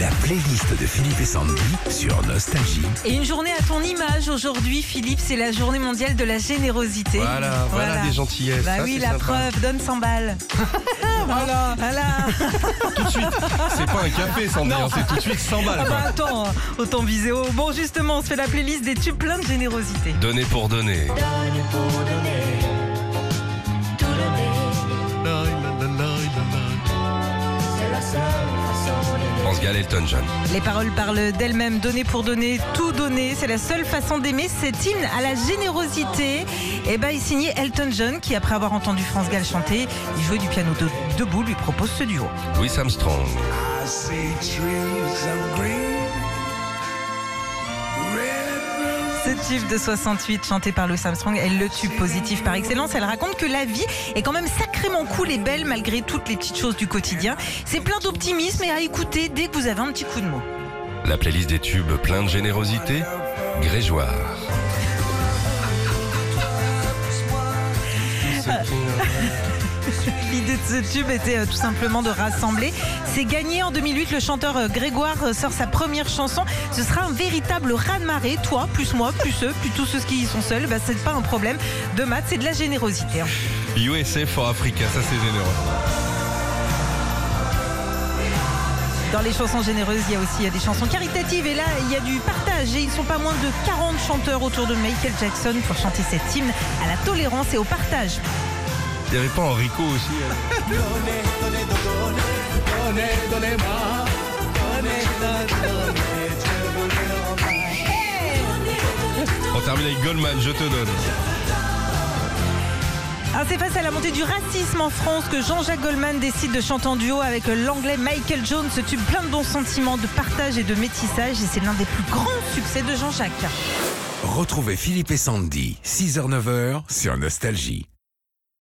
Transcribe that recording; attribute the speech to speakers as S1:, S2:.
S1: La playlist de Philippe et Sandy sur Nostalgie.
S2: Et une journée à ton image aujourd'hui, Philippe, c'est la journée mondiale de la générosité.
S3: Voilà, voilà, des gentillesses.
S2: Bah
S3: Ça,
S2: oui,
S3: c'est
S2: la
S3: sympa.
S2: preuve, donne 100 balles. voilà, voilà.
S3: Tout de suite. C'est pas un café, Sandy, hein, c'est tout de suite 100 balles.
S2: Ah
S3: quoi.
S2: bah attends, autant viser haut. Bon, justement, on se fait la playlist des tubes pleins de générosité.
S3: Donner pour donner. France Gall, Elton John.
S2: Les paroles parlent d'elles-mêmes, donner pour donner, tout donner, c'est la seule façon d'aimer. Cet hymne à la générosité, eh ben, est signé Elton John, qui après avoir entendu France Gall chanter, il jouait du piano de- debout, lui propose ce duo.
S3: Louis Armstrong.
S1: I see
S2: Ce tube de 68 chanté par Louis Armstrong est le tube positif par excellence. Elle raconte que la vie est quand même sacrément cool et belle malgré toutes les petites choses du quotidien. C'est plein d'optimisme et à écouter dès que vous avez un petit coup de mot.
S3: La playlist des tubes plein de générosité. Grégeoire.
S2: L'idée de ce tube était euh, tout simplement de rassembler. C'est gagné en 2008. Le chanteur euh, Grégoire euh, sort sa première chanson. Ce sera un véritable raz-de-marée. Toi, plus moi, plus eux, plus tous ceux qui y sont seuls. Bah, c'est pas un problème de maths, c'est de la générosité. hein.
S3: USA for Africa, ça c'est généreux.
S2: Dans les chansons généreuses, il y a aussi des chansons caritatives. Et là, il y a du partage. Et ils sont pas moins de 40 chanteurs autour de Michael Jackson pour chanter cet hymne à la tolérance et au partage.
S3: Il n'y avait pas Enrico aussi elle On termine avec Goldman, je te donne.
S2: Alors c'est face à la montée du racisme en France que Jean-Jacques Goldman décide de chanter en duo avec l'anglais Michael Jones. Ce tube plein de bons sentiments, de partage et de métissage. Et c'est l'un des plus grands succès de Jean-Jacques.
S1: Retrouvez Philippe et Sandy, 6h-9h sur Nostalgie.